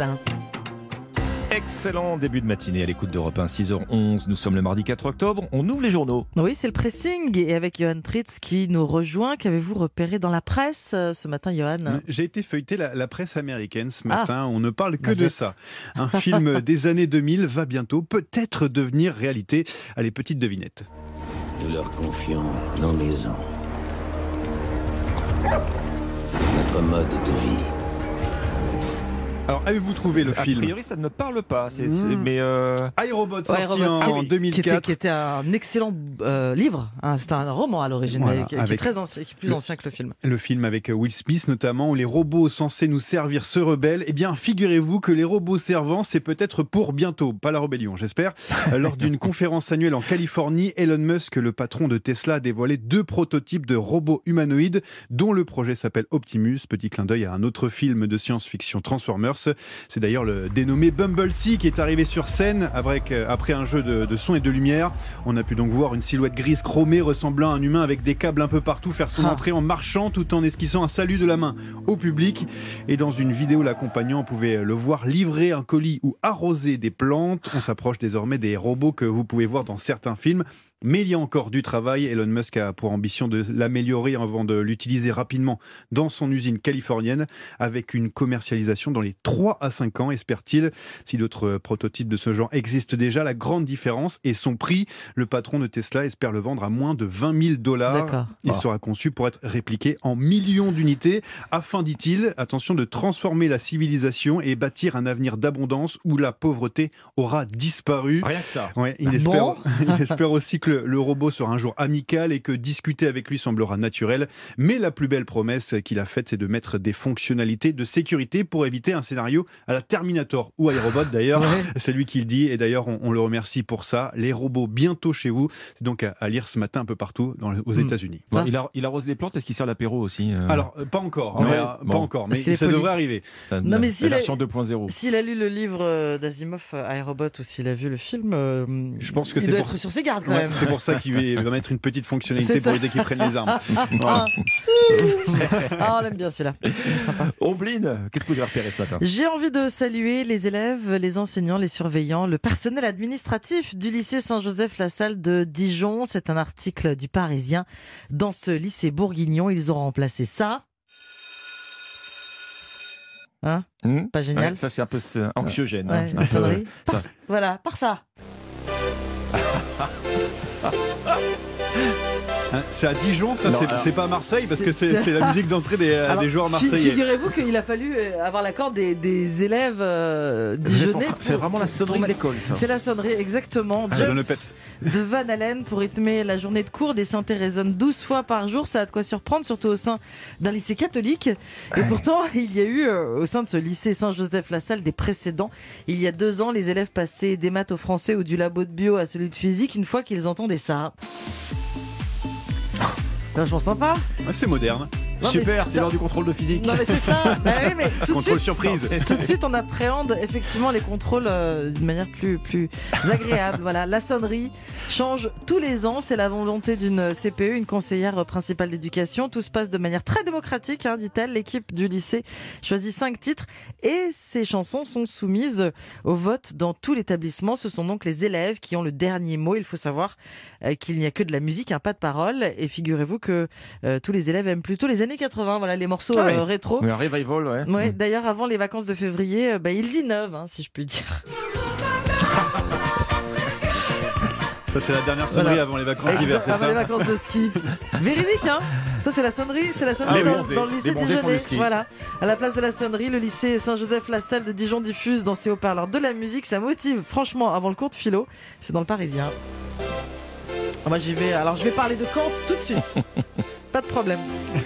Europe 1. Excellent début de matinée à l'écoute d'Europe 1, 6h11. Nous sommes le mardi 4 octobre. On ouvre les journaux. Oui, c'est le pressing et avec Johan Tritz qui nous rejoint. Qu'avez-vous repéré dans la presse euh, ce matin, Johan? J'ai été feuilleter la, la, presse américaine ce Ah. matin. On ne parle que de ça. Un film des années 2000 va bientôt peut-être devenir réalité. Allez, petite devinette. Nous leur confions nos maisons. Notre mode de vie. Alors, avez-vous trouvé le a film priori, ça ne me parle pas. c'est- Mmh. c'est- Mais euh, iRobot Ouais, sorti en, ah oui, en qui était, 2004. qui était un excellent euh, livre. hein, C'était un roman à l'origine, Voilà, mais qui, qui est très ancien, qui est plus le- ancien que le film. Le film avec Will Smith notamment, où les robots censés nous servir se rebellent. Eh bien, figurez-vous que les robots servants, c'est peut-être pour bientôt, pas la rébellion, j'espère. Lors d'une conférence annuelle en Californie, Elon Musk, le patron de Tesla, a dévoilé deux prototypes de robots humanoïdes, dont le projet s'appelle Optimus. Petit clin d'œil à un autre film de science-fiction Transformers. C'est d'ailleurs le dénommé Bumblebee qui est arrivé sur scène avec, euh, après un jeu de, de son et de lumière. On a pu donc voir une silhouette grise chromée ressemblant à un humain avec des câbles un peu partout faire son Ah. entrée en marchant tout en esquissant un salut de la main au public. Et dans une vidéo l'accompagnant, on pouvait le voir livrer un colis ou arroser des plantes. On s'approche désormais des robots que vous pouvez voir dans certains films. Mais il y a encore du travail. Elon Musk a pour ambition de l'améliorer avant de l'utiliser rapidement dans son usine californienne avec une commercialisation dans les 3 à 5 ans, espère-t-il. Si d'autres prototypes de ce genre existent déjà, la grande différence est son prix. Le patron de Tesla espère le vendre à moins de 20 000 dollars. Il sera conçu pour être répliqué en millions d'unités afin, dit-il, attention, de transformer la civilisation et bâtir un avenir d'abondance où la pauvreté aura disparu. rien que ça. Ouais, il, espère, bon il espère aussi que le, le robot sera un jour amical et que discuter avec lui semblera naturel. Mais la plus belle promesse qu'il a faite, c'est de mettre des fonctionnalités de sécurité pour éviter un scénario à la Terminator ou iRobot d'ailleurs. Ouais. C'est lui qui le dit et d'ailleurs on, on le remercie pour ça. Les robots bientôt chez vous. C'est donc à, à lire ce matin un peu partout dans aux Hmm. États-unis. Bon, il, il arrose les plantes. Est-ce qu'il sert l'apéro aussi euh, Alors euh, pas encore, Ouais, mais, euh, bon. pas encore, mais ça poli? devrait arriver. la- Non, mais la s'il a- version 2.0. S'il a lu le livre d'Asimov, iRobot, ou s'il a vu le film, euh, Je pense que il doit pour- être sur ses gardes quand Ouais, même. C'est pour ça qu'il va mettre une petite fonctionnalité pour aider qu'ils prennent les armes. Ah, Voilà. ah, on l'aime bien celui-là. Sympa. Ombline, qu'est-ce que vous avez repéré ce matin? J'ai envie de saluer les élèves, les enseignants, les surveillants, le personnel administratif du lycée Saint-Joseph-la-Salle de Dijon. C'est un article du Parisien. Dans ce lycée bourguignon, ils ont remplacé ça. Hein? Hmm? Pas génial? Ouais, Ça, c'est un peu anxiogène. hein. Ouais, Un peu. Par- Voilà, par ça. 啊 啊 C'est à Dijon, ça c'est pas à Marseille parce que c'est la musique d'entrée des, euh, Alors, des joueurs marseillais. Figurez-vous qu'il a fallu euh, avoir l'accord des, des élèves euh, dijonnais. C'est vraiment la sonnerie l'école, ça. C'est la sonnerie, exactement. Pet. de Van Allen pour rythmer la journée de cours. Des synthés résonnent 12 fois par jour. Ça a de quoi surprendre, surtout au sein d'un lycée catholique. Et pourtant, il y a eu euh, au sein de ce lycée Saint-Joseph-la-Salle des précédents. Il y a deux ans, les élèves passaient des maths au français ou du labo de bio à celui de physique une fois qu'ils entendaient ça. Vachement sympa. Ah, c'est moderne. Super, c'est l'heure du contrôle de physique. Non mais c'est ça. Bah oui, mais tout de Contrôle suite, surprise. tout de suite, on appréhende effectivement les contrôles euh, d'une manière plus, plus agréable. voilà, la sonnerie change tous les ans. C'est la volonté d'une CPE, une conseillère principale d'éducation. Tout se passe de manière très démocratique, hein, dit-elle. L'équipe du lycée choisit cinq titres et ces chansons sont soumises au vote dans tout l'établissement. Ce sont donc les élèves qui ont le dernier mot. Il faut savoir euh, qu'il n'y a que de la musique, un pas de parole. Et figurez-vous que euh, tous les élèves aiment plutôt les années 80. Voilà, les morceaux Ah ouais. euh, rétro. Oui, un revival, ouais. Ouais, d'ailleurs, avant les vacances de février, euh, bah, ils innovent, hein, si je puis dire. Ça c'est la dernière sonnerie Voilà. avant les vacances d'hiver, c'est Avant les ça vacances de ski. Véridique, hein Ça, c'est la sonnerie, c'est la sonnerie Ah, dans, bronzés. dans le lycée Dijonais. Voilà. À la place de la sonnerie, le lycée Saint-Joseph-la-Salle de Dijon diffuse dans ses haut-parleurs de la musique. Ça motive, franchement, avant le cours de philo. C'est dans le Parisien. Moi, j'y vais. Alors, je vais parler de Kant tout de suite. Pas de problème.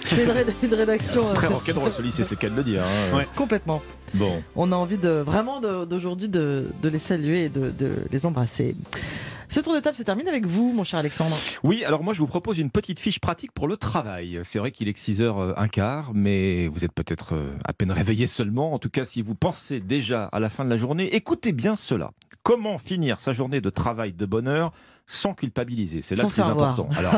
Je fais une, ré- une rédaction euh, Très rock'n'roll ce lycée, c'est le cas de le dire. hein. Ouais. complètement. Bon. On a envie de vraiment d'aujourd'hui de, de les saluer et de, de les embrasser. Ce tour de table se termine avec vous, mon cher Alexandre. Oui, alors moi je vous propose une petite fiche pratique pour le travail. C'est vrai qu'il est que 6h un quart, mais vous êtes peut-être euh, à peine réveillé seulement. En tout cas, si vous pensez déjà à la fin de la journée, écoutez bien cela. Comment finir sa journée de travail de bonne heure sans culpabiliser. C'est là Sans que c'est important. Alors,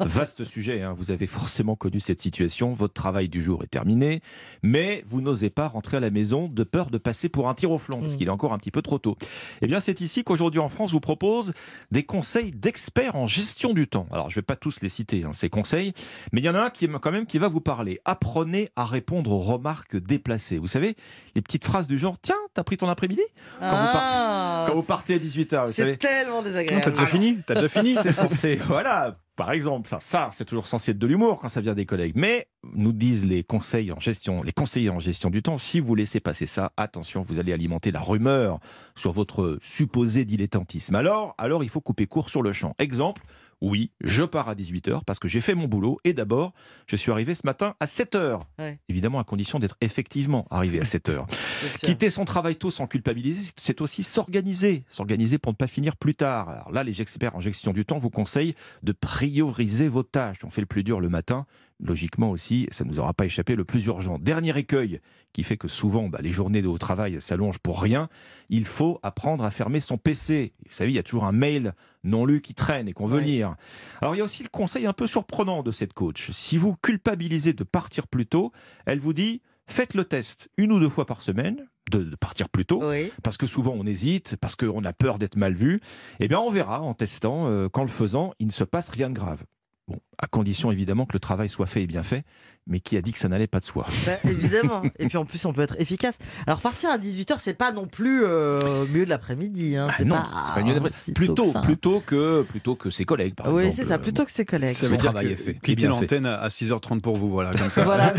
vaste sujet, hein, vous avez forcément connu cette situation, votre travail du jour est terminé, mais vous n'osez pas rentrer à la maison de peur de passer pour un tir au flanc, parce Mm. qu'il est encore un petit peu trop tôt. Eh bien, c'est ici qu'aujourd'hui en France, je vous propose des conseils d'experts en gestion du temps. Alors, je ne vais pas tous les citer, hein, ces conseils, mais il y en a un qui est quand même qui va vous parler. Apprenez à répondre aux remarques déplacées. Vous savez, les petites phrases du genre Tiens, t'as pris ton après-midi? Quand vous Ah, Quand vous partez à 18h, vous savez. c'est tellement désagréable. Fini T'as déjà fini C'est censé, voilà. Par exemple, ça, ça c'est toujours censé être de l'humour quand ça vient des collègues. Mais nous disent les conseils en gestion, les conseillers en gestion du temps, si vous laissez passer ça, attention, vous allez alimenter la rumeur sur votre supposé dilettantisme. Alors, alors il faut couper court sur le champ. Exemple. Oui, je pars à 18h parce que j'ai fait mon boulot et d'abord, je suis arrivé ce matin à 7h. Ouais. Évidemment, à condition d'être effectivement arrivé à 7h. Bien sûr. Quitter son travail tôt sans culpabiliser, c'est aussi s'organiser. S'organiser pour ne pas finir plus tard. Alors là, les experts en gestion du temps vous conseillent de prioriser vos tâches. On fait le plus dur le matin. Logiquement aussi, ça ne nous aura pas échappé, le plus urgent. Dernier écueil qui fait que souvent bah, les journées de travail s'allongent pour rien. Il faut apprendre à fermer son PC. Vous savez, il y a toujours un mail non lu qui traîne et qu'on veut Ouais. lire. Alors il y a aussi le conseil un peu surprenant de cette coach. Si vous culpabilisez de partir plus tôt, elle vous dit faites le test une ou deux fois par semaine de, de partir plus tôt. Oui. Parce que souvent on hésite, parce qu'on a peur d'être mal vu. Eh bien, on verra en testant euh, qu'en le faisant, il ne se passe rien de grave. Bon, à condition évidemment que le travail soit fait et bien fait, mais qui a dit que ça n'allait pas de soi? Bah, évidemment. Et puis en plus, on peut être efficace. Alors partir à 18h, c'est pas non plus euh, milieu de l'après-midi. Hein. Ah c'est non, pas, c'est pas mieux plutôt, que plutôt que plutôt que ses collègues par Oui, exemple. c'est ça, plutôt que ses collègues. Ça veut dire travail que est fait, quitter bien fait. l'antenne à 6h30 pour vous, voilà, comme ça. Voilà.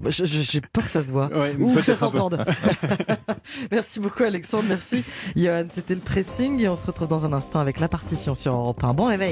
Bah, j'ai peur que ça se voit. Ouais, Ou que ça s'entende. merci beaucoup Alexandre, merci Johan. C'était le tracing et on se retrouve dans un instant avec la partition sur Europe 1. Bon réveil.